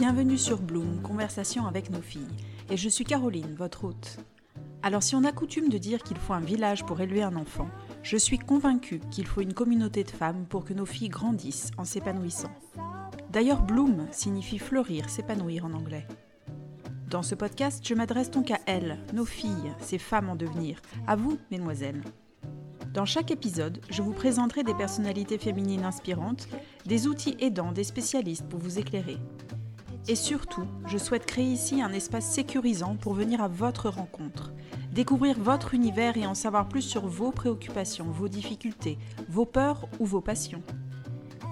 Bienvenue sur Bloom, conversation avec nos filles. Et je suis Caroline, votre hôte. Alors si on a coutume de dire qu'il faut un village pour élever un enfant, je suis convaincue qu'il faut une communauté de femmes pour que nos filles grandissent en s'épanouissant. D'ailleurs, bloom signifie fleurir, s'épanouir en anglais. Dans ce podcast, je m'adresse donc à elles, nos filles, ces femmes en devenir, à vous, mesdemoiselles. Dans chaque épisode, je vous présenterai des personnalités féminines inspirantes, des outils aidants, des spécialistes pour vous éclairer. Et surtout, je souhaite créer ici un espace sécurisant pour venir à votre rencontre, découvrir votre univers et en savoir plus sur vos préoccupations, vos difficultés, vos peurs ou vos passions.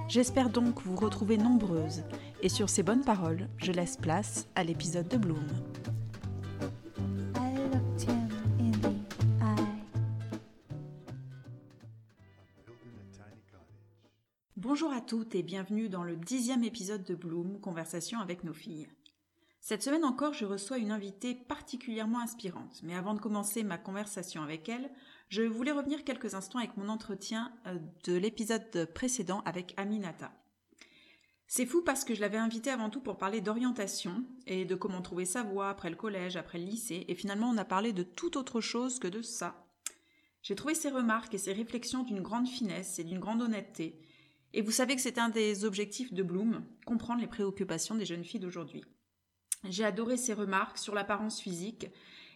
J'espère donc vous retrouver nombreuses, et sur ces bonnes paroles, je laisse place à l'épisode de Bloom. Toutes et bienvenue dans le dixième épisode de Bloom, Conversation avec nos filles. Cette semaine encore, je reçois une invitée particulièrement inspirante, mais avant de commencer ma conversation avec elle, je voulais revenir quelques instants avec mon entretien euh, de l'épisode précédent avec Aminata. C'est fou parce que je l'avais invitée avant tout pour parler d'orientation et de comment trouver sa voie après le collège, après le lycée, et finalement on a parlé de tout autre chose que de ça. J'ai trouvé ses remarques et ses réflexions d'une grande finesse et d'une grande honnêteté, et vous savez que c'est un des objectifs de Bloom, comprendre les préoccupations des jeunes filles d'aujourd'hui. J'ai adoré ses remarques sur l'apparence physique,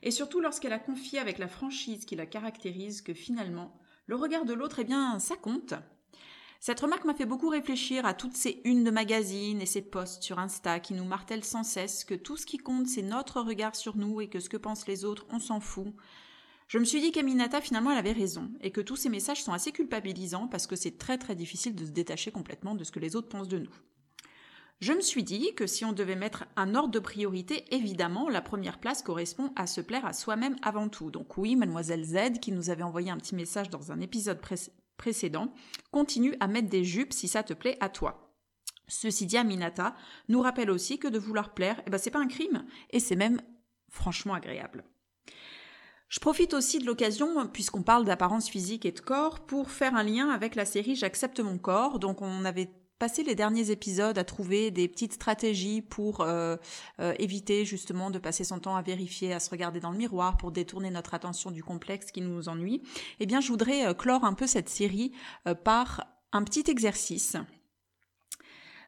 et surtout lorsqu'elle a confié avec la franchise qui la caractérise que finalement, le regard de l'autre, eh bien, ça compte. Cette remarque m'a fait beaucoup réfléchir à toutes ces unes de magazines et ces posts sur Insta qui nous martèlent sans cesse que tout ce qui compte, c'est notre regard sur nous et que ce que pensent les autres, on s'en fout. Je me suis dit qu'Aminata, finalement, elle avait raison, et que tous ces messages sont assez culpabilisants parce que c'est très très difficile de se détacher complètement de ce que les autres pensent de nous. Je me suis dit que si on devait mettre un ordre de priorité, évidemment, la première place correspond à se plaire à soi-même avant tout. Donc oui, mademoiselle Z, qui nous avait envoyé un petit message dans un épisode précédent, continue à mettre des jupes si ça te plaît à toi. Ceci dit, Aminata nous rappelle aussi que de vouloir plaire, eh ben, c'est pas un crime, et c'est même franchement agréable. Je profite aussi de l'occasion, puisqu'on parle d'apparence physique et de corps, pour faire un lien avec la série J'accepte mon corps. Donc on avait passé les derniers épisodes à trouver des petites stratégies pour euh, euh, éviter justement de passer son temps à vérifier, à se regarder dans le miroir, pour détourner notre attention du complexe qui nous ennuie. Eh bien, je voudrais euh, clore un peu cette série par un petit exercice.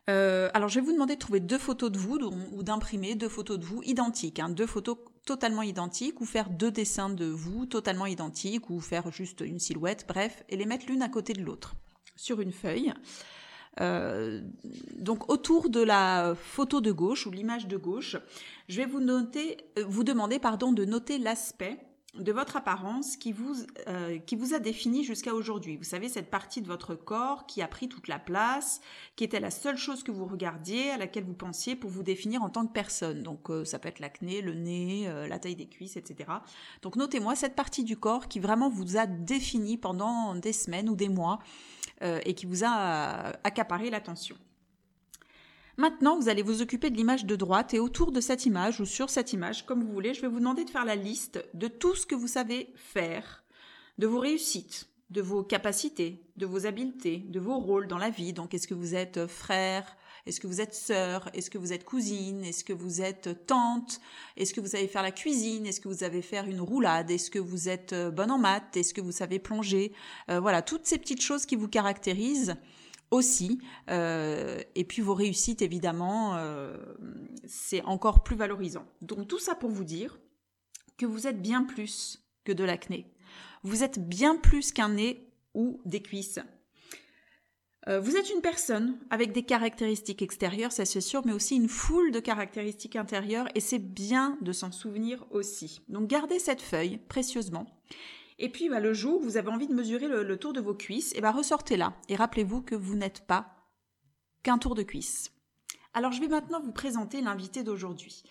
alors, je vais vous demander de trouver deux photos de vous ou d'imprimer deux photos de vous identiques, hein, deux photos totalement identiques ou faire deux dessins de vous totalement identiques ou faire juste une silhouette, bref, et les mettre l'une à côté de l'autre sur une feuille. Euh, donc autour de la photo de gauche ou l'image de gauche, je vais vous noter, euh, vous demander pardon de noter l'aspect de votre apparence qui vous, euh, qui vous a défini jusqu'à aujourd'hui. Vous savez, cette partie de votre corps qui a pris toute la place, qui était la seule chose que vous regardiez, à laquelle vous pensiez pour vous définir en tant que personne. Donc euh, ça peut être l'acné, le nez, euh, la taille des cuisses, etc. Donc notez-moi cette partie du corps qui vraiment vous a défini pendant des semaines ou des mois et qui vous a accaparé l'attention. Maintenant, vous allez vous occuper de l'image de droite et autour de cette image ou sur cette image, comme vous voulez, je vais vous demander de faire la liste de tout ce que vous savez faire, de vos réussites, de vos capacités, de vos habiletés, de vos rôles dans la vie. Donc, est-ce que vous êtes frère? Est-ce que vous êtes sœur? Est-ce que vous êtes cousine? Est-ce que vous êtes tante? Est-ce que vous savez faire la cuisine? Est-ce que vous savez faire une roulade? Est-ce que vous êtes euh, bonne en maths? Est-ce que vous savez plonger? Euh, Voilà, toutes ces petites choses qui vous caractérisent aussi. Euh, et puis vos réussites, évidemment, euh, c'est encore plus valorisant. Donc tout ça pour vous dire que vous êtes bien plus que de l'acné. Vous êtes bien plus qu'un nez ou des cuisses. Euh, vous êtes une personne avec des caractéristiques extérieures, ça c'est sûr, mais aussi une foule de caractéristiques intérieures, et c'est bien de s'en souvenir aussi. Donc gardez cette feuille précieusement et puis bah, le jour où vous avez envie de mesurer le, tour de vos cuisses, bah, ressortez-la et rappelez-vous que vous n'êtes pas qu'un tour de cuisse. Alors je vais maintenant vous présenter l'invité d'aujourd'hui.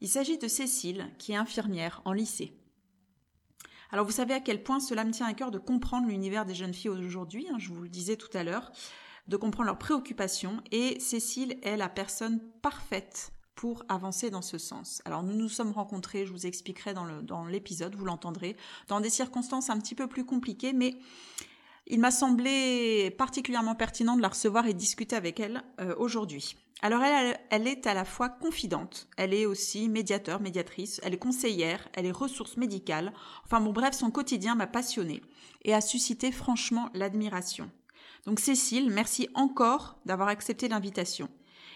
Il s'agit de Cécile, qui est infirmière en lycée. Alors vous savez à quel point cela me tient à cœur de comprendre l'univers des jeunes filles aujourd'hui, hein, je vous le disais tout à l'heure, de comprendre leurs préoccupations, et Cécile est la personne parfaite pour avancer dans ce sens. Alors nous nous sommes rencontrés, je vous expliquerai dans l'épisode, vous l'entendrez, dans des circonstances un petit peu plus compliquées, mais Il m'a semblé particulièrement pertinent de la recevoir et discuter avec elle euh, aujourd'hui. Alors elle, elle est à la fois confidente, elle est aussi médiateur, médiatrice, elle est conseillère, elle est ressource médicale. Enfin bon bref, son quotidien m'a passionnée et a suscité franchement l'admiration. Donc Cécile, merci encore d'avoir accepté l'invitation.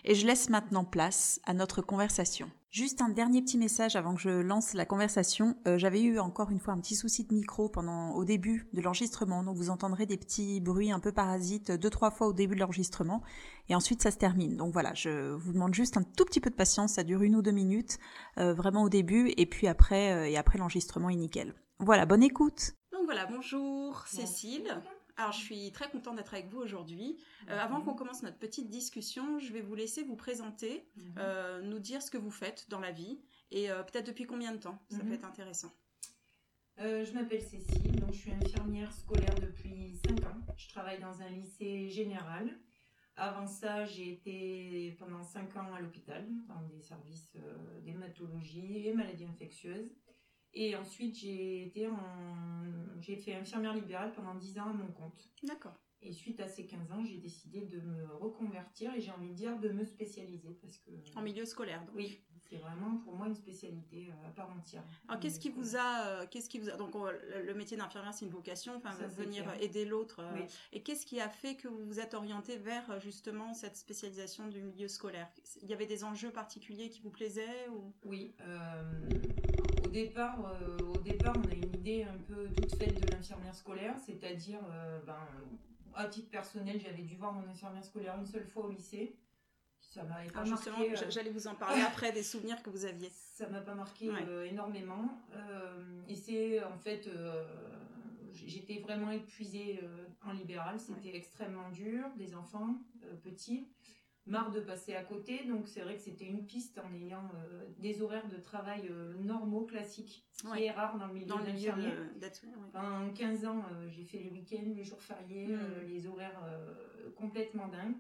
Et je laisse maintenant place à notre conversation. Juste un dernier petit message avant que je lance la conversation. Euh, j'avais eu encore une fois un petit souci de micro pendant au début de l'enregistrement, donc vous entendrez des petits bruits un peu parasites deux trois fois au début de l'enregistrement, et ensuite ça se termine. Donc voilà, je vous demande juste un tout petit peu de patience, ça dure une ou deux minutes, euh, vraiment au début, et puis après euh, et après l'enregistrement est nickel. Voilà, bonne écoute. Donc voilà, bonjour Cécile. Alors, je suis très contente d'être avec vous aujourd'hui. Euh, avant qu'on commence notre petite discussion, je vais vous laisser vous présenter, Mhm. euh, nous dire ce que vous faites dans la vie et euh, peut-être depuis combien de temps? Ça Mhm. peut être intéressant. Je m'appelle Cécile, donc je suis infirmière scolaire depuis 5 ans. Je travaille dans un lycée général. Avant ça, j'ai été pendant 5 ans à l'hôpital, dans des services d'hématologie et maladies infectieuses. Et ensuite, j'ai été en... j'ai fait infirmière libérale pendant 10 ans à mon compte. D'accord. Et suite à ces 15 ans, j'ai décidé de me reconvertir et j'ai envie de dire de me spécialiser parce que En milieu scolaire. Donc. oui, c'est vraiment pour moi une spécialité euh, à part entière. Alors, qu'est-ce qui vous a, euh, qu'est-ce qui vous a, donc on- le métier d'infirmière c'est une vocation, enfin Ça, venir clair. aider l'autre. euh, Oui. Et qu'est-ce qui a fait que vous vous êtes orienté vers euh, justement cette spécialisation du milieu scolaire? Il y avait des enjeux particuliers qui vous plaisaient ou? Oui, euh, au, départ, euh, au départ, on a une idée un peu toute faite de l'infirmière scolaire, c'est-à-dire, euh, ben, à titre personnel, j'avais dû voir mon infirmière scolaire une seule fois au lycée. Ça m'avait pas Ah, marqué. euh, j'a- j'allais vous en parler après des souvenirs que vous aviez. ça m'a pas marqué Ouais. euh, énormément. Et c'est en fait, j'étais vraiment épuisée en libéral. C'était extrêmement dur, des enfants petits, marre de passer à côté. Donc c'est vrai que c'était une piste en ayant euh, des horaires de travail euh, normaux, classiques, ce qui Ouais. est rare dans le milieu Dans le milieu de- ouais. En 15 ans, euh, j'ai fait les week-ends, les jours fériés, Mm. euh, les horaires complètement dingues.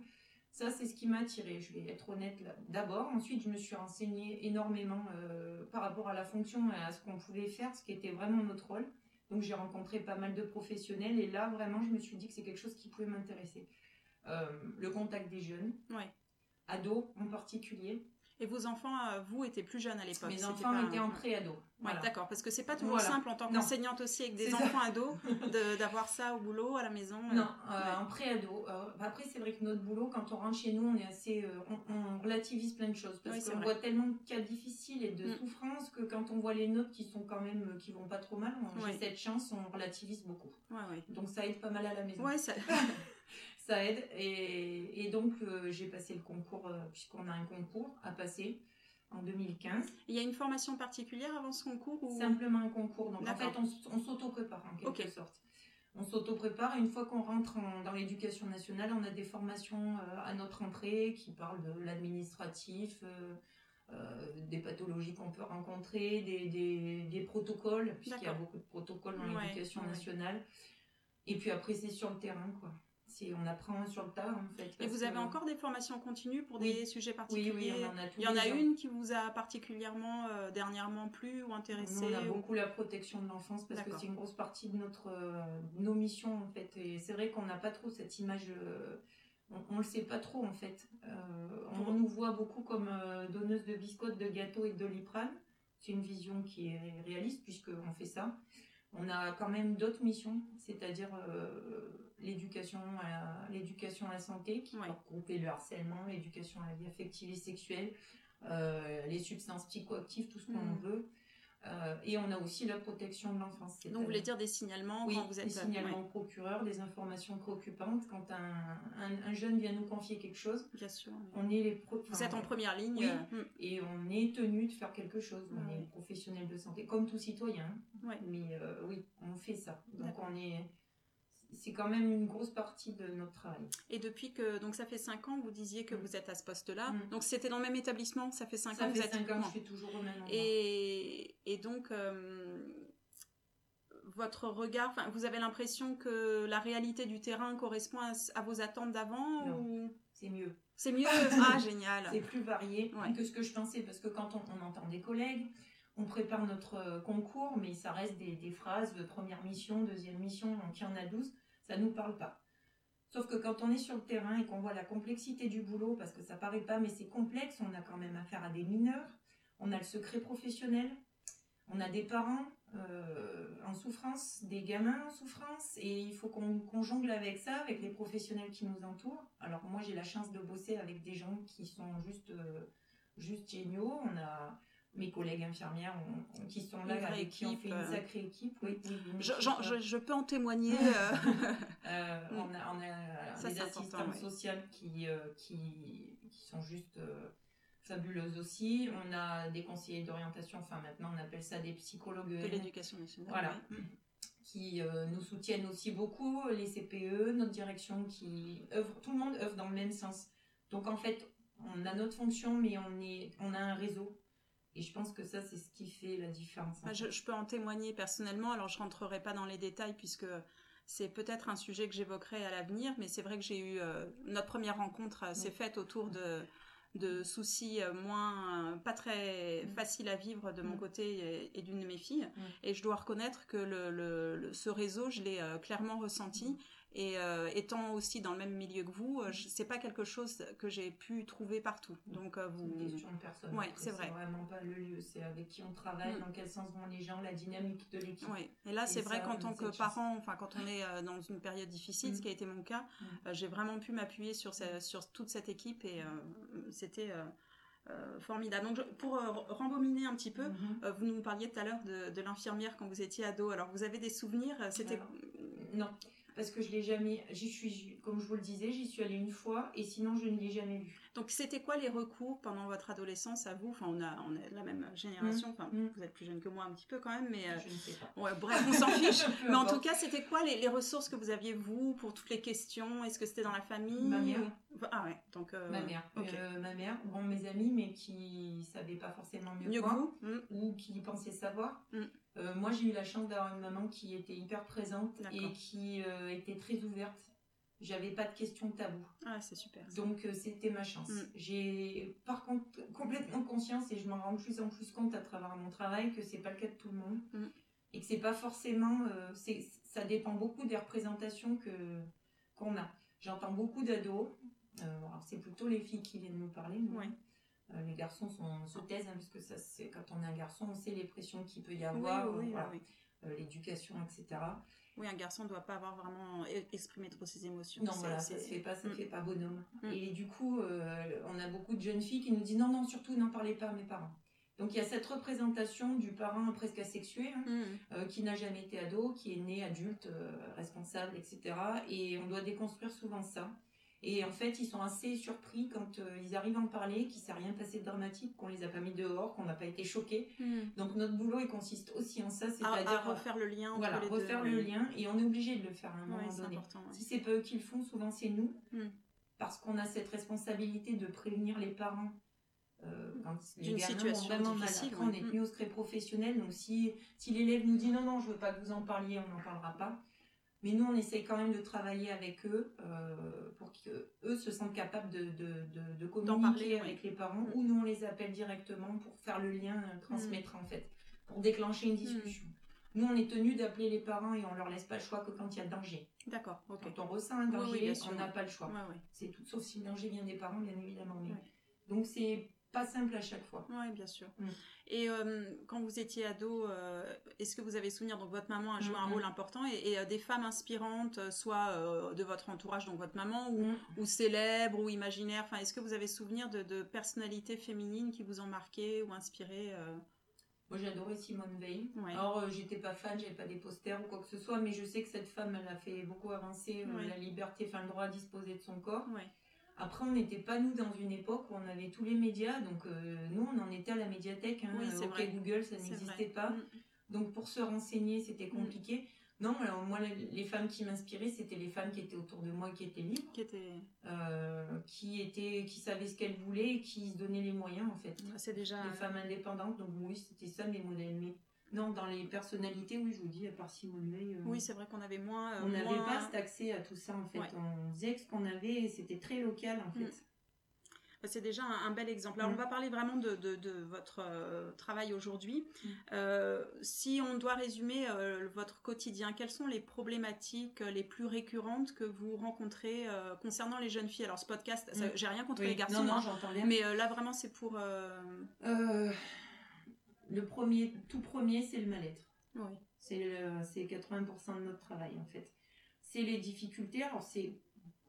Ça, c'est ce qui m'a attiré, je vais être honnête. D'abord, ensuite, je me suis renseignée énormément par rapport à la fonction et à ce qu'on pouvait faire, ce qui était vraiment notre rôle. Donc, j'ai rencontré pas mal de professionnels et là, vraiment, je me suis dit que c'est quelque chose qui pouvait m'intéresser. Euh, le contact des jeunes, Ouais. ados en particulier. Et vos enfants, euh, vous, étaient plus jeunes à l'époque. Mes enfants pas- étaient en pré-ado. Ouais, Voilà. d'accord, parce que c'est pas toujours Voilà. simple en tant qu'enseignante aussi avec des C'est ça. enfants ados de- d'avoir ça au boulot, à la maison. euh. Non, euh, Ouais. en pré-ado. Euh, après, c'est vrai que notre boulot, quand on rentre chez nous, on est assez, euh, on, on relativise plein de choses parce Oui, qu'on voit tellement de cas difficiles et de Mm. souffrances que quand on voit les nôtres qui sont quand même, qui vont pas trop mal, on, Ouais. j'ai cette chance, on relativise beaucoup. Ouais, ouais. Donc ça aide pas mal à la maison. Ouais, ça... Ça aide et, et donc euh, j'ai passé le concours euh, puisqu'on a un concours à passer en 2015. Il y a une formation particulière avant ce concours ou... Simplement un concours. Donc en fait, on, s'auto-prépare en quelque sorte. On s'auto-prépare et une fois qu'on rentre en- dans l'éducation nationale, on a des formations euh, à notre entrée qui parlent de l'administratif, des pathologies qu'on peut rencontrer, des, des- des protocoles, puisqu'il y a beaucoup de protocoles dans Ouais, l'éducation ouais. nationale. Et puis après, c'est sur le terrain, quoi. C'est, on apprend sur le tas, en fait. Et vous avez encore des formations continues pour Oui. des sujets Oui, particuliers oui, on en a tous Il y en a une qui vous a particulièrement euh, dernièrement plu ou intéressé on a ou- beaucoup la protection de l'enfance parce que c'est une grosse partie de notre, euh, nos missions en fait. Et c'est vrai qu'on n'a pas trop cette image, euh, on, on le sait pas trop en fait. On nous voit beaucoup comme donneuse de biscottes, de gâteaux et de doliprane. C'est une vision qui est réaliste puisqu'on fait ça. On a quand même d'autres missions, c'est-à-dire l'éducation à l'éducation à la santé qui Ouais. regrouper le harcèlement, l'éducation à la vie affective et sexuelle, euh, les substances psychoactives, tout ce qu'on Mhm. veut. Euh, et on a aussi la protection de l'enfance. Donc vous voulez dire des signalements oui, quand vous êtes des signalements au procureur, des informations préoccupantes. Quand un, un- un jeune vient nous confier quelque chose, ouais, Bien sûr. oui. on est les pro- Vous êtes en première ligne. Oui. euh, hmm. et on est tenu de faire quelque chose. On Ouais. est professionnel de santé, comme tout citoyen. Ouais. Mais euh, oui, on fait ça. Donc on est, c'est quand même une grosse partie de notre travail. Et depuis que donc ça fait 5 ans, vous disiez que Mm. vous êtes à ce poste-là. Mm. Donc c'était dans le même établissement, ça fait 5 ça ans que fait vous êtes 5 ans je fais toujours au même endroit. Et, et donc, euh, votre regard, vous avez l'impression que la réalité du terrain correspond à, à vos attentes d'avant ou? C'est mieux. c'est mieux? Ah, génial. C'est plus varié Ouais. que ce que je pensais parce que quand on, on entend des collègues, on prépare notre euh, concours, mais ça reste des, phrases de première mission, deuxième mission, donc il y en a 12. Ça nous parle pas. Sauf que quand on est sur le terrain et qu'on voit la complexité du boulot, parce que ça paraît pas, mais c'est complexe, on a quand même affaire à des mineurs, on a le secret professionnel, on a des parents euh, en souffrance, des gamins en souffrance, et il faut qu'on jongle avec ça, avec les professionnels qui nous entourent. Alors moi j'ai la chance de bosser avec des gens qui sont juste, euh, juste géniaux. On a mes collègues infirmières qui sont là, avec qui on fait une euh. sacrée équipe. Oui, je, peux en témoigner. on a, on a des assistantes sociales qui, qui, qui, sont juste fabuleuse aussi. On a des conseillers d'orientation, enfin maintenant on appelle ça des psychologues. De l'éducation nationale. Voilà. Qui euh, nous soutiennent aussi beaucoup, les CPE, notre direction qui œuvre, tout le monde œuvre dans le même sens. Donc en fait, on a notre fonction, mais on, est, on a un réseau. Et je pense que ça, c'est ce qui fait la différence. je, peux en témoigner personnellement. Alors, je rentrerai pas dans les détails puisque c'est peut-être un sujet que j'évoquerai à l'avenir, mais c'est vrai que j'ai eu euh, notre première rencontre euh, s'est faite autour de de soucis euh, moins euh, pas très mm. faciles à vivre de mon mm. côté et, d'une de mes filles mm. et je dois reconnaître que le, ce réseau je l'ai euh, clairement ressenti et euh, étant aussi dans le même milieu que vous, euh, c'est pas quelque chose que j'ai pu trouver partout. Donc euh, vous. C'est une question de personne. Ouais, c'est vrai. vraiment pas le lieu. C'est avec qui on travaille, mm. dans quel sens vont les gens, la dynamique de l'équipe. Oui. Et là, c'est vrai qu'en tant que parent, enfin quand on est dans une période difficile, ce mm. qui a été mon cas, mm. j'ai vraiment pu m'appuyer sur sur toute cette équipe et c'était. formidable. Donc, pour rembobiner un petit peu, mm-hmm. vous nous parliez tout à l'heure de, de l'infirmière quand vous étiez ado. Alors, vous avez des souvenirs? C'était non parce que je l'ai jamais. J'y suis, comme je vous le disais, j'y suis allée une fois et sinon je ne l'ai jamais vu. Donc c'était quoi les recours pendant votre adolescence à vous? Enfin, on a, on est de la même génération. Mmh. Enfin, mmh. vous êtes plus jeune que moi un petit peu quand même, mais euh, je ne sais pas. Ouais, bref, on s'en fiche. mais en tout cas, c'était quoi les, ressources que vous aviez vous pour toutes les questions? Est-ce que c'était dans la famille? Ma mère. Ah ouais, donc euh, ma mère. Euh, ma mère. Bon, mes amis, mais qui savaient pas forcément mieux, que vous mmh. ou qui pensaient savoir. Euh, moi, j'ai eu la chance d'avoir une maman qui était hyper présente et qui euh, était très ouverte. J'avais pas de questions taboues. Ah, c'est super. Donc, euh, c'était ma chance. Mm. J'ai, par contre, complètement conscience et je m'en rends de plus en plus compte à travers mon travail que c'est pas le cas de tout le monde mm. et que c'est pas forcément. ça dépend beaucoup des représentations que qu'on a. J'entends beaucoup d'ados. c'est plutôt les filles qui viennent nous parler. Les garçons sont, se taisent, hein, parce que ça, c'est quand on est un garçon, on sait les pressions qu'il peut y avoir, euh, l'éducation, etc. Oui, un garçon ne doit pas avoir vraiment e-, exprimé trop ses émotions. Non, voilà, ça se fait pas, ça mm. fait pas bonhomme. Mm. Et du coup, euh, on a beaucoup de jeunes filles qui nous disent non, non, surtout n'en parlez pas à mes parents. Donc il y a cette représentation du parent presque asexué, hein, mm. qui n'a jamais été ado, qui est né adulte, responsable, etc. Et on doit déconstruire souvent ça. Et en fait, ils sont assez surpris quand euh, ils arrivent à en parler, qu'il ne s'est rien passé de dramatique, qu'on les a pas mis dehors, qu'on n'a pas été choqués. Hmm. Donc notre boulot, il consiste aussi en ça, c'est-à-dire refaire le lien. Voilà, refaire le lien, et on est obligé de le faire à un moment donné. Si c'est pas eux qui le font, souvent c'est nous, hmm. parce qu'on a cette responsabilité de prévenir les parents. Euh, quand les situation vraiment mal on est tenu au secret professionnel, donc si, si l'élève nous dit non, non, je veux pas que vous en parliez, on n'en parlera pas. Mais nous, on essaye quand même de travailler avec eux euh, pour qu'eux se sentent capables de, de, de, communiquer avec les parents mm. ou nous, on les appelle directement pour faire le lien, euh, transmettre mm. en fait, pour déclencher une mm. discussion. Nous, on est tenu d'appeler les parents et on leur laisse pas le choix que quand il y a danger. D'accord. Quand on ressent un danger, on n'a pas le choix. c'est tout, sauf si le danger vient des parents, bien évidemment. Donc c'est pas simple à chaque fois. Oui, bien sûr. Et euh, quand vous étiez ado, euh, est-ce que vous avez souvenir, donc votre maman a joué un rôle important, et, euh, des femmes inspirantes, soit de votre entourage, donc votre maman, ou, mm. ou célèbres, ou imaginaires, enfin, est-ce que vous avez souvenir de, personnalités féminines qui vous ont marqué ou inspiré Moi, j'adorais Simone Veil. Alors, j'étais pas fan, j'avais pas des posters ou quoi que ce soit, mais je sais que cette femme, elle a fait beaucoup avancer la liberté, enfin, le droit à disposer de son corps. Après, on n'était pas nous dans une époque où on avait tous les médias, donc euh, nous, on en était à la médiathèque. Hein, oui, vrai. Google, ça n'existait pas. Mm. Donc pour se renseigner, c'était mm. compliqué. Non, alors moi, les femmes qui m'inspiraient, c'était les femmes qui étaient autour de moi, qui étaient libres, qui étaient, euh, qui étaient, qui savaient ce qu'elles voulaient, et qui se donnaient les moyens en fait. C'est déjà. Les femmes indépendantes. Donc oui, c'était ça mes modèles. Mais non, dans les personnalités, oui, je vous dis, à part Simone Veil. Euh, oui, c'est vrai qu'on avait moins. on n'avait pas cet accès à tout ça, en fait. On disait que ce qu'on avait, c'était très local, en fait. Mm. C'est déjà un, bel exemple. Alors, on va parler vraiment de, votre travail aujourd'hui. si on doit résumer votre quotidien, quelles sont les problématiques les plus récurrentes que vous rencontrez concernant les jeunes filles? Alors, ce podcast, j'ai rien contre les garçons, non, hein, mais là, vraiment, c'est pour... le premier, tout premier, c'est le mal-être. Oui. C'est 80% de notre travail, en fait. C'est les difficultés. Alors, c'est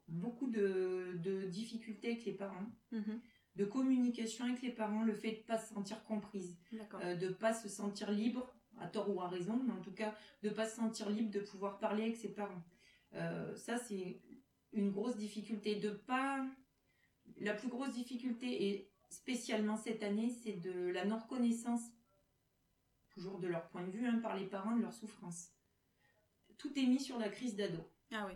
beaucoup de, difficultés avec les parents, mhm. de communication avec les parents, le fait de ne pas se sentir comprise, euh, de ne pas se sentir libre, à tort ou à raison, mais en tout cas, de ne pas se sentir libre de pouvoir parler avec ses parents. Euh, ça, c'est une grosse difficulté. De pas... La plus grosse difficulté, et spécialement cette année, c'est de la non-reconnaissance, toujours de leur point de vue, hein, par les parents, de leur souffrance. Tout est mis sur la crise d'ado. Ah oui.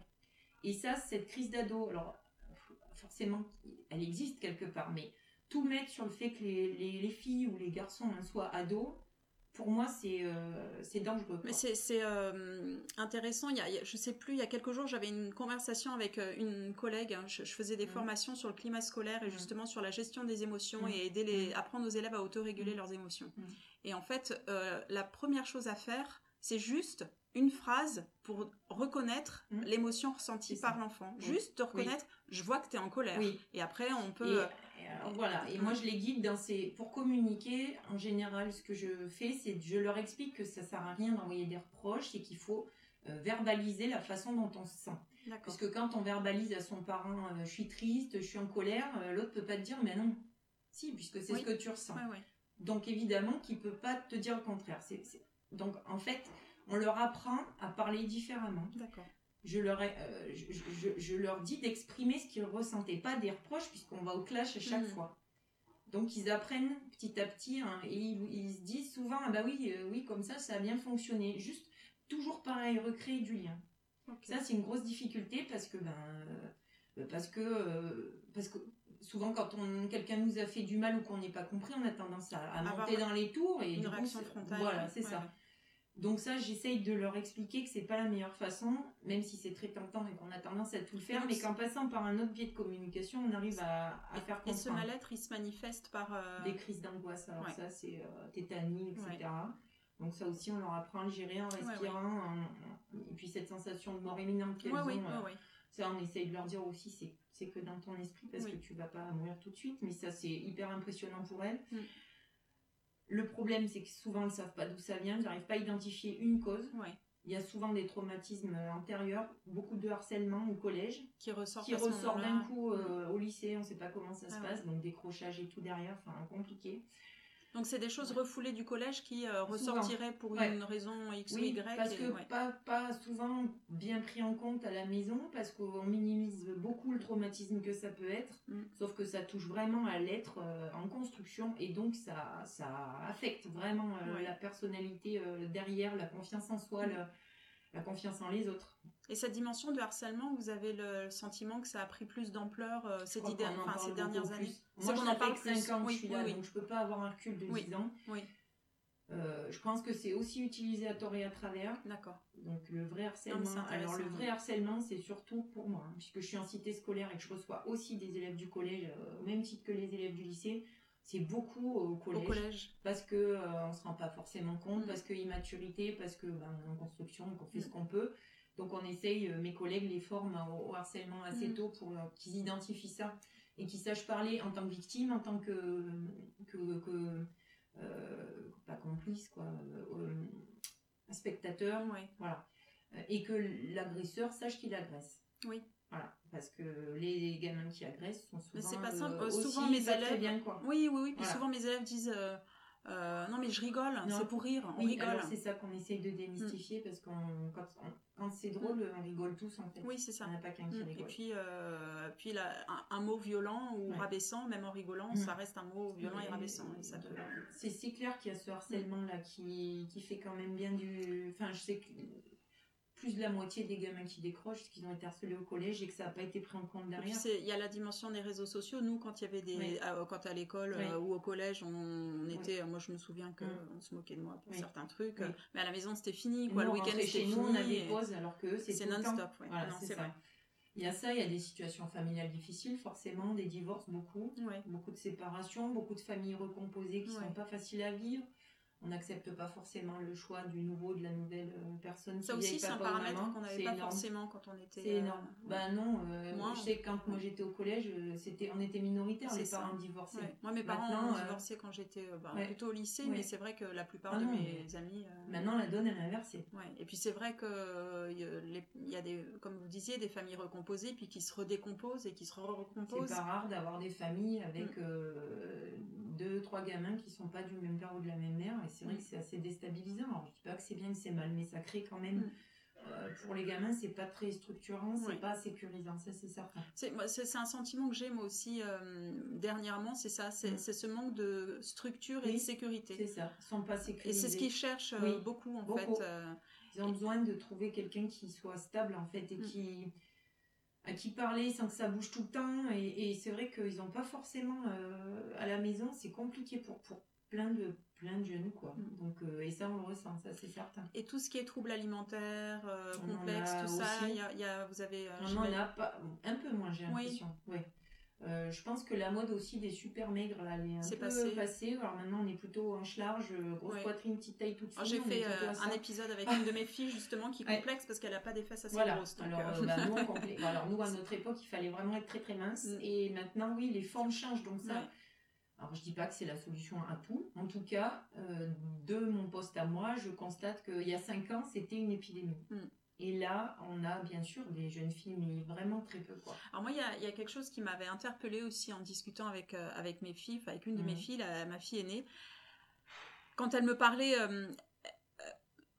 Et ça, cette crise d'ado, alors forcément, elle existe quelque part, mais tout mettre sur le fait que les, filles ou les garçons hein, soient ados, pour moi, c'est euh, dangereux. Mais c'est euh, intéressant. Il y a, je sais plus, il y a quelques jours, j'avais une conversation avec euh, une collègue. Hein. je, faisais des formations sur le climat scolaire et justement sur la gestion des émotions et aider les, apprendre aux élèves à autoréguler leurs émotions. Et en fait, la première chose à faire, c'est juste une phrase pour reconnaître mmh. l'émotion ressentie par l'enfant. Juste te reconnaître, je vois que tu es en colère. Et après, on peut... Euh, voilà, et moi je les guide dans ces... Pour communiquer, en général, ce que je fais, c'est je leur explique que ça sert à rien d'envoyer des reproches et qu'il faut euh, verbaliser la façon dont on se sent. Parce que quand on verbalise à son parent, euh, je suis triste, je suis en colère, l'autre peut pas te dire, mais non. Si, puisque c'est ce que tu ressens. Donc évidemment qu'il peut pas te dire le contraire. Donc en fait on leur apprend à parler différemment. D'accord. Je leur, euh, je, leur dis d'exprimer ce qu'ils ressentaient, pas des reproches, puisqu'on va au clash à chaque hmm. fois. Donc ils apprennent petit à petit hein, et ils, se disent souvent ah bah oui euh, oui comme ça ça a bien fonctionné juste toujours pareil recréer du lien ça c'est une grosse difficulté parce que ben euh, parce que parce que souvent quand on quelqu'un nous a fait du mal ou qu'on n'est pas compris on a tendance à, monter dans les tours et une réaction frontale voilà c'est ça donc ça, j'essaye de leur expliquer que c'est pas la meilleure façon, même si c'est très tentant et qu'on a tendance à tout le faire, mais qu'en passant par un autre biais de communication, on arrive à, faire comprendre. Et ce mal-être, il se manifeste par... Euh, Des crises d'angoisse, alors ça c'est euh, tétanie, etc. Donc ça aussi, on leur apprend à le gérer en respirant, et puis cette sensation de mort imminente qu'elles ont. Euh, ça, on essaye de leur dire aussi, c'est que dans ton esprit, parce que tu vas pas mourir tout de suite, mais ça c'est hyper impressionnant pour elles. Mm. Le problème, c'est que souvent, elles ne savent pas d'où ça vient, ils n'arrivent pas à identifier une cause. Il y a souvent des traumatismes antérieurs, beaucoup de harcèlement au collège. Qui ressort, qui ressort d'un coup euh, au lycée, on ne sait pas comment ça se ah passe, donc décrochage et tout derrière, enfin compliqué. Donc c'est des choses refoulées du collège qui euh, ressortiraient pour une raison X ou Y. Parce que pas, pas souvent bien pris en compte à la maison, parce qu'on minimise beaucoup le traumatisme que ça peut être, mm. sauf que ça touche vraiment à l'être euh, en construction, et donc ça, ça affecte vraiment euh, la personnalité derrière, la confiance en soi, mm. la confiance en les autres. Et cette dimension de harcèlement, vous avez le sentiment que ça a pris plus d'ampleur euh, ces, ces dernières années? Moi, je en parle 5 ans que je suis là, donc je peux pas avoir un recul de 10 ans. Oui. Euh, je pense que c'est aussi utilisé à tort et à travers. D'accord. Donc le vrai harcèlement. alors le vrai harcèlement, c'est surtout pour moi, hein, puisque je suis en cité scolaire et que je reçois aussi des élèves du collège, euh, au même titre que les élèves du lycée. C'est beaucoup au collège, au collège. parce que euh, on se rend pas forcément compte, mm. parce que immaturité, parce que ben, en construction, on fait ce mm. qu'on peut. Donc on essaye, euh, mes collègues les forment au, harcèlement assez mm. tôt pour euh, qu'ils identifient ça et qu'ils sachent parler en tant que victime, en tant que, que, euh, pas complice, quoi, un spectateur, voilà. Et que l'agresseur sache qu'il agresse. Oui. Voilà, parce que les gamins qui agressent sont souvent. Mais c'est pas simple. souvent mes élèves. Bien, quoi. Oui, oui, oui. Puis souvent mes élèves disent euh, non mais je rigole, c'est pour rire, on rigole. C'est ça qu'on essaye de démystifier mm. parce qu'on quand, c'est drôle, mm. on rigole tous en fait. Oui c'est ça. Il n'y a pas qu'un qui mm. rigole. Et puis euh, puis là, un, mot violent ou rabaissant, même en rigolant, ça reste un mot violent et rabaissant. C'est clair qu'il y a ce harcèlement là qui, qui fait quand même bien du. Enfin je sais que plus de la moitié des gamins qui décrochent, qu'ils ont été harcelés au collège et que ça n'a pas été pris en compte derrière. Il y a la dimension des réseaux sociaux. Nous, quand il y avait des, euh, quand à l'école euh, ou au collège, on, était, moi je me souviens qu'on mm. on se moquait de moi pour certains trucs, mais à la maison c'était fini, quoi. le week-end c'était fini. Nous, on avait pause alors que c'est non-stop. Voilà, c'est vrai. Il y a ça, il y a des situations familiales difficiles, forcément, des divorces, beaucoup. Beaucoup de séparations, beaucoup de familles recomposées qui ne sont pas faciles à vivre on n'accepte pas forcément le choix du nouveau, de la nouvelle euh, personne. Ça aussi, c'est un paramètre qu'on n'avait pas forcément quand on était. C'est énorme. Euh, bah non, euh, moi, je sais que quand moi j'étais au collège, c'était, on était minoritaires, les parents divorcés. Moi, mes parents ont divorcé quand j'étais bah, plutôt au lycée, mais c'est vrai que la plupart ah de mes amis. Maintenant, la donne est inversée. Et puis c'est vrai que il y a des, comme vous disiez, des familles recomposées, puis qui se redécomposent et qui se recomposent. C'est pas rare d'avoir des familles avec mm. Trois gamins qui sont pas du même père ou de la même mère c'est vrai que c'est assez déstabilisant. Alors, je dis pas que c'est bien, que c'est mal, mais ça crée quand même. Mm. Euh, pour les gamins, c'est pas très structurant, c'est pas sécurisant, ça c'est certain. C'est un sentiment que j'ai moi aussi euh, dernièrement, c'est ça, mm. c'est ce manque de structure et de sécurité. C'est ça, ils sont pas sécurisés. Et c'est ce qu'ils cherchent euh, beaucoup en fait. Ils ont besoin de trouver quelqu'un qui soit stable en fait et mm. qui à qui parler sans que ça bouge tout le temps. Et, c'est vrai qu'ils n'ont pas forcément à la maison, c'est compliqué pour, pour plein de plein de jeunes quoi. Mm. Donc euh, et ça on le ressent, ça c'est certain. Et tout ce qui est troubles alimentaires, euh, complexes, tout ça, y y a, vous avez. Euh, on en a pas, un peu moins j'ai l'impression. Oui. Je pense que la mode aussi des super maigres là, elle est un peu passé. passée. Alors maintenant on est plutôt en large, grosse poitrine, petite taille toute fine. J'ai fait un épisode avec une de mes filles justement qui est complexe parce qu'elle a pas des fesses assez grosses. alors, bah, nous, alors nous à notre époque il fallait vraiment être très très mince mm. et maintenant oui les formes changent donc ça. Alors je dis pas que c'est la solution à tout. En tout cas, euh, de mon poste à moi, je constate qu'il y a cinq ans, c'était une épidémie. Hmm. Et là, on a bien sûr des jeunes filles, mais vraiment très peu. Quoi. Alors moi, il y a, quelque chose qui m'avait interpellée aussi en discutant avec, euh, avec mes filles, avec une de mes hmm. filles, ma fille aînée. Quand elle me parlait, euh,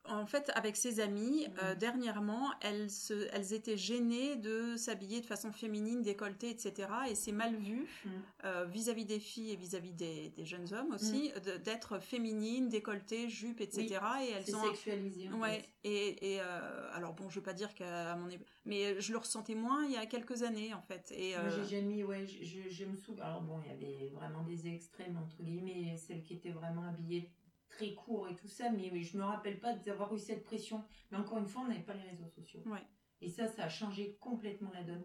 en fait, avec ses mhm. euh, dernièrement, elles, se, elles étaient gênées de s'habiller de façon féminine, décolletée, etc. Et c'est mal vu mhm. euh, vis-à-vis des filles et vis-à-vis des, jeunes hommes aussi, mhm. d'être féminine, décolletée, jupe, etc. Et elles ont sexualisé. ouais. Et, et euh, alors bon, je veux pas dire qu'à mon mais je le ressentais moins il y a quelques années en fait. Et j'ai jamais, ouais, je, je me souviens. Alors bon, il y avait vraiment des extrêmes entre guillemets, celles qui étaient vraiment habillées très court et tout ça, mais oui, je me rappelle pas d'avoir eu cette pression. Mais encore une fois, on n'avait pas les réseaux sociaux. Ouais. Et ça, ça a changé complètement la donne.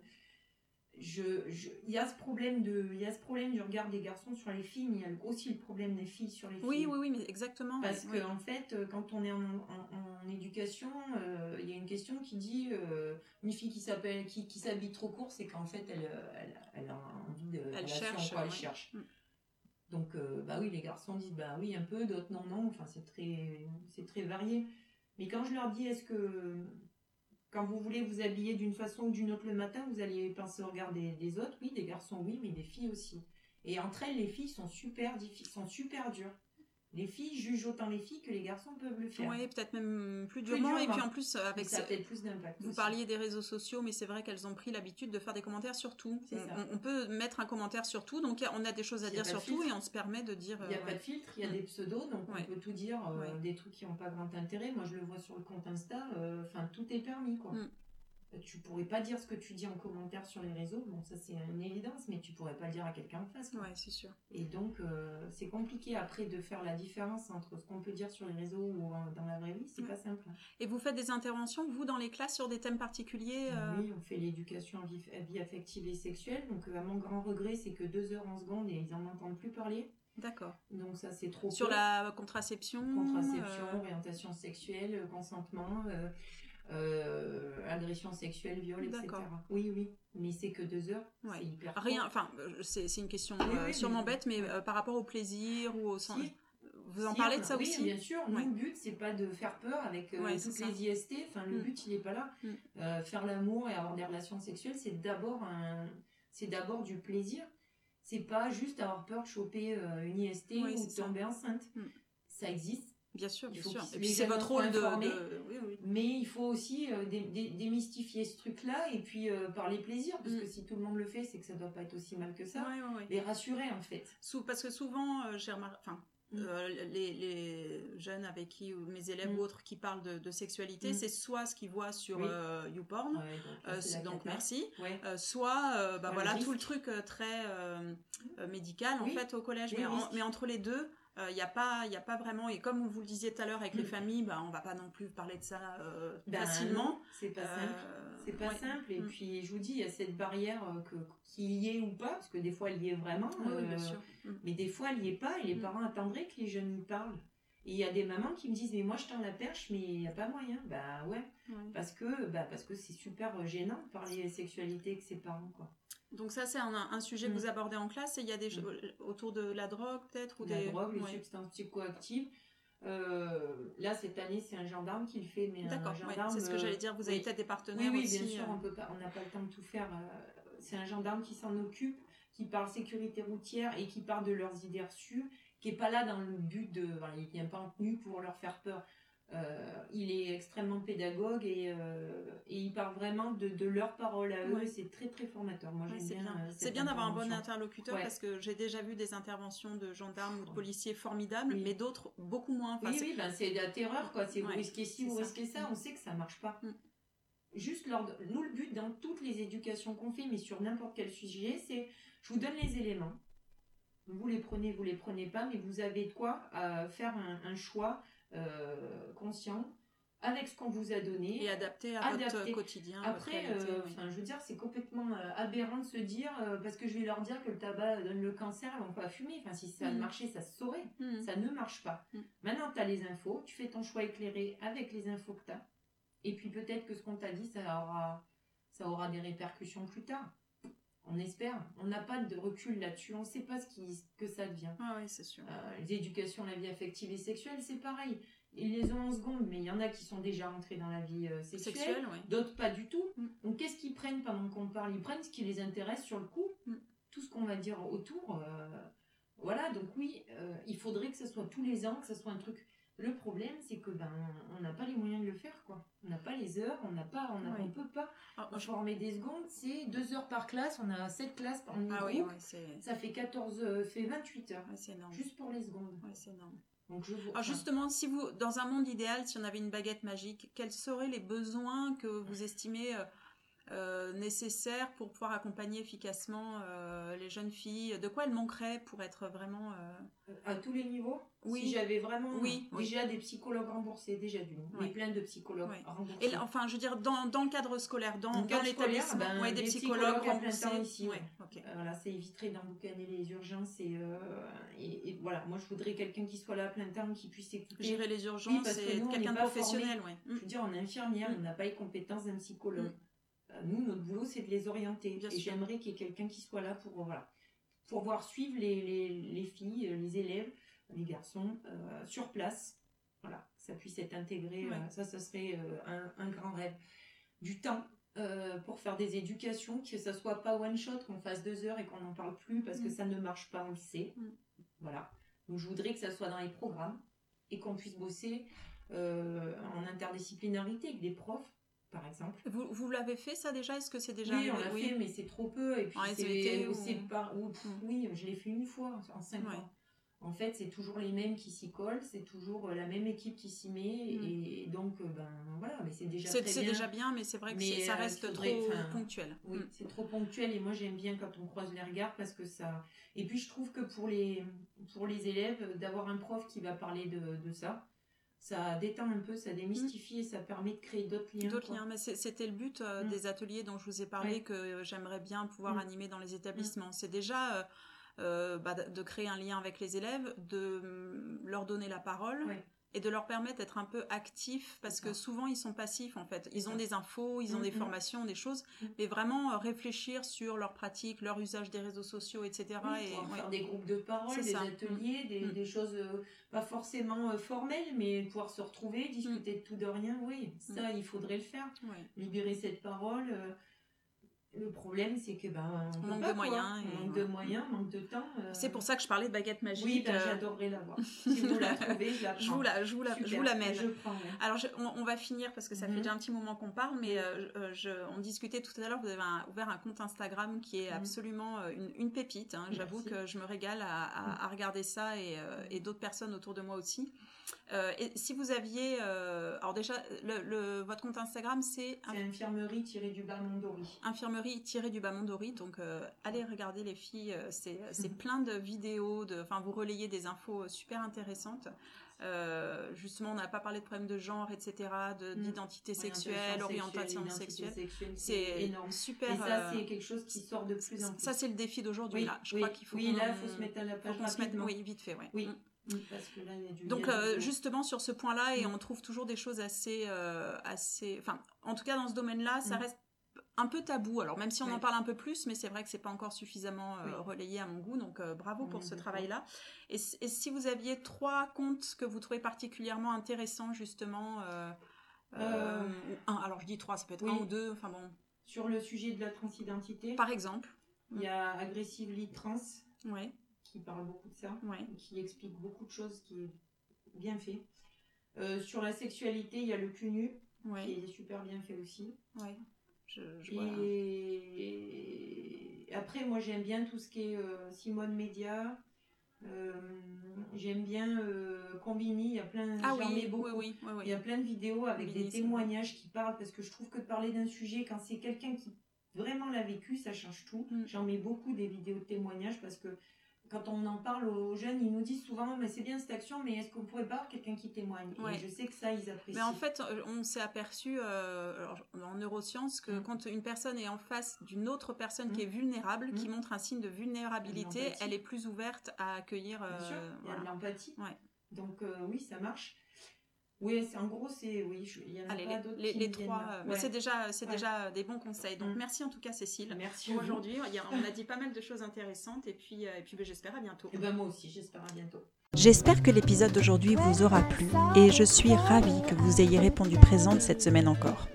Je, il y a ce problème de, il y a ce problème du regard des garçons sur les filles, mais il y a aussi le problème des filles sur les filles. Oui, oui, oui, mais exactement. Parce que en fait, euh, quand on est en, en, éducation, euh, il y a une question qui dit euh, une fille qui s'appelle, qui, qui s'habille trop court, c'est qu'en fait, elle, elle, elle, a envie de, elle cherche, elle cherche. Mm. Donc, euh, bah oui, les garçons disent bah oui un peu, d'autres non, non. Enfin, c'est très, c'est très varié. Mais quand je leur dis, est-ce que quand vous voulez vous habiller d'une façon ou d'une autre le matin, vous allez penser au regard des, autres? Oui, des garçons, oui, mais des filles aussi. Et entre elles, les filles sont super sont super dures les filles jugent autant les filles que les garçons peuvent le faire. Oui, peut-être même plus durement. et puis en plus, avec ça, peut plus d'impact. Vous parliez des réseaux sociaux, mais c'est vrai qu'elles ont pris l'habitude de faire des commentaires sur tout. On, peut mettre un commentaire sur tout, donc on a des choses à dire sur tout et on se permet de dire. Il n'y a pas de filtre, il y a des pseudos, donc on peut tout dire, euh, des trucs qui n'ont pas grand intérêt. Moi, je le vois sur le compte Insta. Euh, enfin, tout est permis, quoi. Mm tu pourrais pas dire ce que tu dis en commentaire sur les réseaux. Bon, ça c'est une évidence, mais tu pourrais pas le dire à quelqu'un en face. Ouais, c'est sûr. Et donc, euh, c'est compliqué après de faire la différence entre ce qu'on peut dire sur les réseaux ou dans la vraie vie. C'est pas simple. Et vous faites des interventions, vous, dans les classes, sur des thèmes particuliers euh? Oui, on fait l'éducation à vie, vie, affective et sexuelle. Donc, à mon grand regret, c'est que deux heures en seconde et ils en entendent plus parler. D'accord. Donc ça c'est trop. Sur la contraception. Contraception, euh, orientation sexuelle, consentement, euh, agression sexuelle, viol, etc. Oui, oui, mais c'est que deux heures. C'est hyper. Rien, enfin, euh, c'est une question euh, sûrement bête, mais par rapport au plaisir ou au sens. Vous en parlez de ça oui, aussi bien sûr. Mon Le but, c'est pas de faire peur avec toutes les IST. Enfin, le mm. but, il est pas là. Mm. faire l'amour et avoir des relations sexuelles, c'est d'abord un, c'est d'abord du plaisir. C'est pas juste avoir peur de choper une IST ou de tomber enceinte. Mm. Ça existe, Bien sûr, bien sûr. Et puis c'est votre rôle de, Mais il faut aussi euh, démystifier ce truc-là et puis euh, parler plaisir, parce mm. que si tout le monde le fait, c'est que ça doit pas être aussi mal que ça. les rassurer en fait. parce que souvent, euh, j'ai remarqué, enfin, mm. les, jeunes avec qui, ou mes élèves mm. ou autres qui parlent de, sexualité, c'est soit ce qu'ils voient sur YouPorn, donc, merci, soit bah, voilà tout le truc très médical en fait au collège. mais, mais entre les deux, Il n'y a, pas, y a pas vraiment, et comme vous le disiez tout à l'heure avec les familles, bah, on va pas non plus parler de ça Ben, facilement. C'est pas simple. C'est pas ouais. simple. Et Mm. puis, je vous dis, il y a cette barrière euh, que, qu'il y ait ou pas, parce que des fois, il y est vraiment. Oui, oui, bien euh, sûr. Mm. Mais des fois, il n'y est pas, et les Mm. parents attendraient que les jeunes y parlent. Et il y a des mamans qui me disent, mais moi, je tends la perche, mais il n'y a pas moyen. Bah ouais, Ouais. parce que bah, parce que c'est super euh, gênant de parler sexualité avec ses parents, quoi. Donc ça, c'est un, un sujet que Mm. vous abordez en classe. Et il y a des choses autour de la drogue, peut-être ou la des... drogue, les ouais. substances psychoactives. Euh, là, cette année, c'est un gendarme qui le fait, mais D'accord, ouais, c'est ce que j'allais dire. Vous avez oui. peut-être des partenaires Oui, oui, aussi. bien sûr, euh, on peut pas, on n'a pas le temps de tout faire. C'est un gendarme qui s'en occupe, qui parle sécurité routière et qui parle de leurs idées reçues, qui est pas là dans le but de, voilà, il vient pas en tenue pour leur faire peur. Euh, il est extrêmement pédagogue et, euh, et il parle vraiment de, de leurs paroles à eux. Ouais. C'est très très formateur. Moi, Ouais, c'est bien. bien. euh, C'est bien d'avoir un bon interlocuteur Ouais. parce que j'ai déjà vu des interventions de gendarmes ou de policiers formidables, Oui. mais d'autres beaucoup moins. Enfin, Oui, c'est- oui, ben c'est de la terreur, quoi. C'est vous risquez ci, vous ça. risquez ça? On sait que ça marche pas. Mm. Juste lors de- nous, le but dans toutes les éducations qu'on fait, mais sur n'importe quel sujet, c'est je vous donne les éléments. Vous les prenez, vous les prenez pas, mais vous avez de quoi euh, faire un, un choix euh, conscient avec ce qu'on vous a donné. et adapté à Adapté. votre quotidien. votre Après, réalité, euh, oui. je veux dire, c'est complètement euh, aberrant de se dire, euh, parce que je vais leur dire que le tabac donne le cancer, ils vont pas fumer. Enfin, si ça Mhm. marchait, ça se saurait. Mhm. Ça ne marche pas. Mm. Maintenant, tu as les infos, tu fais ton choix éclairé avec les infos que tu as. Et puis peut-être que ce qu'on t'a dit, ça aura, ça aura des répercussions plus tard. On espère. On n'a pas de recul là-dessus. On ne sait pas ce qui, que ça devient. Ah oui, c'est sûr. Euh, les éducations à la vie affective et sexuelle, c'est pareil. Ils les ont en seconde, mais il y en a qui sont déjà rentrés dans la vie euh, sexuelle. Sexuel, oui. D'autres pas du tout. Mm. Donc qu'est-ce qu'ils prennent pendant qu'on parle? Ils prennent ce qui les intéresse sur le coup. Mm. Tout ce qu'on va dire autour. euh, voilà, donc oui, euh, il faudrait que ce soit tous les ans, que ce soit un truc. Le problème, c'est que ben on n'a pas les moyens de le faire, quoi. On n'a pas les heures, on n'a pas, on, a- on peut pas. Ah, je- Former des secondes, c'est deux heures par classe. On a sept classes par ah oui, c'est Ça fait 14, euh, fait 28 heures. ouais, c'est énorme. Juste pour les secondes. Ouais, c'est énorme. Donc je vous. Alors justement, si vous, dans un monde idéal, si on avait une baguette magique, quels seraient les besoins que vous estimez euh, euh, nécessaires pour pouvoir accompagner efficacement euh, les jeunes filles? De quoi elles manqueraient pour être vraiment... euh, à tous les niveaux? Oui. Si j'avais vraiment Oui, oui. déjà des psychologues remboursés, déjà d'une, Ouais. des plein de psychologues remboursés. Et enfin, je veux dire, dans, dans le cadre scolaire, dans, Dans l'établissement, ben, ouais, des des psychologues psychologues remboursés. ici, Ouais, ouais. ok. Euh, voilà, ça éviterait d'emboucaner les urgences et, et, et voilà, moi je voudrais quelqu'un qui soit là à plein temps, qui puisse écouter. Gérer les urgences parce que et quelqu'un de professionnel, ouais. Je veux dire, est infirmière, Mm. on n'a pas les compétences d'un psychologue. Mm. Euh, Nous, notre boulot, c'est de les orienter. Bien et j'aimerais qu'il y ait quelqu'un qui soit là pour, euh, voilà, pour voir suivre les, les, les filles, euh, les élèves, les garçons, euh, sur place. Voilà, que ça puisse être intégré. Ouais. euh, ça, ce serait euh, un, un grand rêve. Du temps. pour faire des éducations, que ça soit pas one shot, qu'on fasse deux heures et qu'on n'en parle plus parce que Mm. ça ne marche pas, on le sait. Mm. Voilà. Donc je voudrais que ça soit dans les programmes et qu'on puisse bosser en interdisciplinarité avec des profs, par exemple. Vous, vous l'avez fait ça déjà? Est-ce que c'est déjà oui, on l'a fait, mais c'est trop peu. Et puis En c'est SVT ou- par- ou- pff, Mm. Oui, je l'ai fait une fois en cinq Ouais. ans. En fait, c'est toujours les mêmes qui s'y collent, c'est toujours euh, la même équipe qui s'y met, Mm. et, donc, euh, ben voilà, mais c'est déjà C'est bien. déjà bien, mais c'est vrai que Mais, ça euh, reste faudrait- trop ponctuel. Oui, Mm. c'est trop ponctuel et moi j'aime bien quand on croise les regards parce que ça. Et puis je trouve que pour les, pour les élèves, d'avoir un prof qui va parler de, de ça, ça détend un peu, ça démystifie et ça permet de créer d'autres liens. D'autres liens, mais c'était le but euh, Mm. des ateliers dont je vous ai parlé Ouais. que j'aimerais bien pouvoir Mm. animer dans les établissements. C'est déjà euh, euh, bah, de créer un lien avec les élèves, de mm, leur donner la parole. Ouais. Et de leur permettre d'être un peu actifs, parce que souvent ils sont passifs en fait. Ils ont des infos, ils ont Mm, des mm. formations, des choses, Mm. mais vraiment euh, réfléchir sur leur pratique, leur usage des réseaux sociaux, etc. Oui, et, ouais. faire des groupes de parole, des ça. ateliers, des, des choses euh, pas forcément euh, formelles, mais pouvoir se retrouver, discuter de tout de rien, oui, ça il faudrait le faire. Ouais. Libérer cette parole. euh, le problème, c'est que ben, on, manque pas, de moyens et manque de moyens, manque de temps. euh, C'est pour ça que je parlais de baguette magique. Oui, ben, euh, j'adorerais l'avoir. Si vous la trouvez, je la prends. je vous la, je vous la, je vous la mets. Je prends, ouais. Alors, je- on, on va finir parce que ça fait Mhm. déjà un petit moment qu'on parle, mais euh, je- on discutait tout à l'heure. Vous avez un- ouvert un compte Instagram qui est Mhm. absolument une, une pépite. hein. J'avoue que je me régale à, à- à regarder ça et, et d'autres personnes autour de moi aussi. Euh, et si vous aviez, euh, alors déjà, le, le- votre compte Instagram c'est infirmerie tirée du bas Mondori. Marie tiré du bas Mondori. Donc, allez regarder les filles. c'est c'est plein de vidéos. De, enfin, vous relayez des infos super intéressantes. Euh, justement, on n'a pas parlé de problèmes de genre, etc., Mm. d'identité sexuelle, orientation sexuelle. C'est énorme. super. Et ça, euh, c'est quelque chose qui sort de plus en plus. ça, c'est le défi d'aujourd'hui. Oui, là, je oui, crois qu'il faut. oui, là, il faut se mettre à la page se mette- rapidement. Oui, vite fait, ouais. Oui. Mm. Mm, Parce que là, il y a du. Donc euh, justement sur ce point-là, et Mm. on trouve toujours des choses assez, euh, assez, enfin, en tout cas dans ce domaine-là, ça Mm. reste un peu tabou. Alors même si on en parle un peu plus, mais c'est vrai que c'est pas encore suffisamment euh, Oui. relayé à mon goût. Donc bravo pour ce d'accord. travail-là. Et, si vous aviez trois comptes que vous trouvez particulièrement intéressants justement, un, alors je dis trois, ça peut être oui. un ou deux. Enfin bon, Sur le sujet de la transidentité, par exemple. il y a Aggressively Trans Ouais, qui parle beaucoup de ça, ouais, qui explique beaucoup de choses, qui est bien fait. Euh, sur la sexualité, il y a le cul nu, qui est super bien fait aussi. ouais. Je, je vois. Et après, moi, j'aime bien tout ce qui est euh, Simone Média. Euh, j'aime bien Combini. Il y a plein. Ah oui, beaucoup. oui, oui. Il y a plein de vidéos avec Combini, des témoignages qui parlent parce que je trouve que de parler d'un sujet quand c'est quelqu'un qui vraiment l'a vécu, ça change tout. Mm. J'en mets beaucoup des vidéos de témoignages parce que quand on en parle aux jeunes, ils nous disent souvent mais c'est bien cette action, mais est-ce qu'on pourrait pas avoir quelqu'un qui témoigne? Ouais. Et je sais que ça ils apprécient. Mais en fait, euh, on s'est aperçu euh, alors, en neurosciences que Mm. quand une personne est en face d'une autre personne Mm. qui est vulnérable, qui Mm. montre un signe de vulnérabilité, elle est plus ouverte à accueillir. Bien euh, sûr, il y a de l'empathie. Ouais. Donc euh, oui, ça marche. Oui, c'est en gros c'est oui, je- il y en a Allez, pas d'autres les- trois, euh, mais c'est déjà, c'est Ouais. déjà des bons conseils. Donc Mm. merci en tout cas Cécile. Merci Pour aujourd'hui, il y a- on a dit pas mal de choses intéressantes et puis, euh, et puis ben, j'espère à bientôt. Et ben moi aussi, j'espère à bientôt. J'espère que l'épisode d'aujourd'hui vous aura plu et je suis ravie que vous ayez répondu présente cette semaine encore.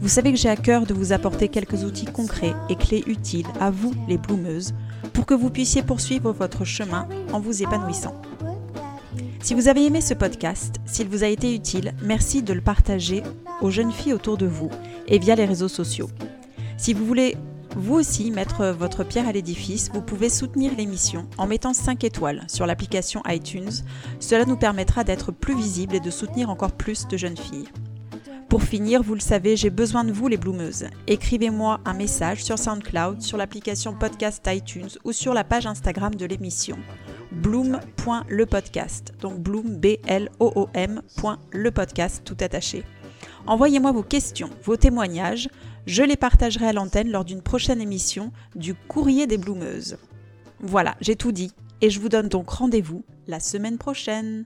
Vous savez que j'ai à cœur de vous apporter quelques outils concrets et clés utiles à vous, les bloomeuses, pour que vous puissiez poursuivre votre chemin en vous épanouissant. Si vous avez aimé ce podcast, s'il vous a été utile, merci de le partager aux jeunes filles autour de vous et via les réseaux sociaux. Si vous voulez vous aussi mettre votre pierre à l'édifice, vous pouvez soutenir l'émission en mettant 5 étoiles sur l'application iTunes. Cela nous permettra d'être plus visibles et de soutenir encore plus de jeunes filles. Pour finir, vous le savez, j'ai besoin de vous les bloomeuses. Écrivez-moi un message sur SoundCloud, sur l'application podcast iTunes ou sur la page Instagram de l'émission bloom.lepodcast. Donc bloom b l o o m point le podcast tout attaché. Envoyez-moi vos questions, vos témoignages, je les partagerai à l'antenne lors d'une prochaine émission du Courrier des bloomeuses. Voilà, j'ai tout dit et je vous donne donc rendez-vous la semaine prochaine.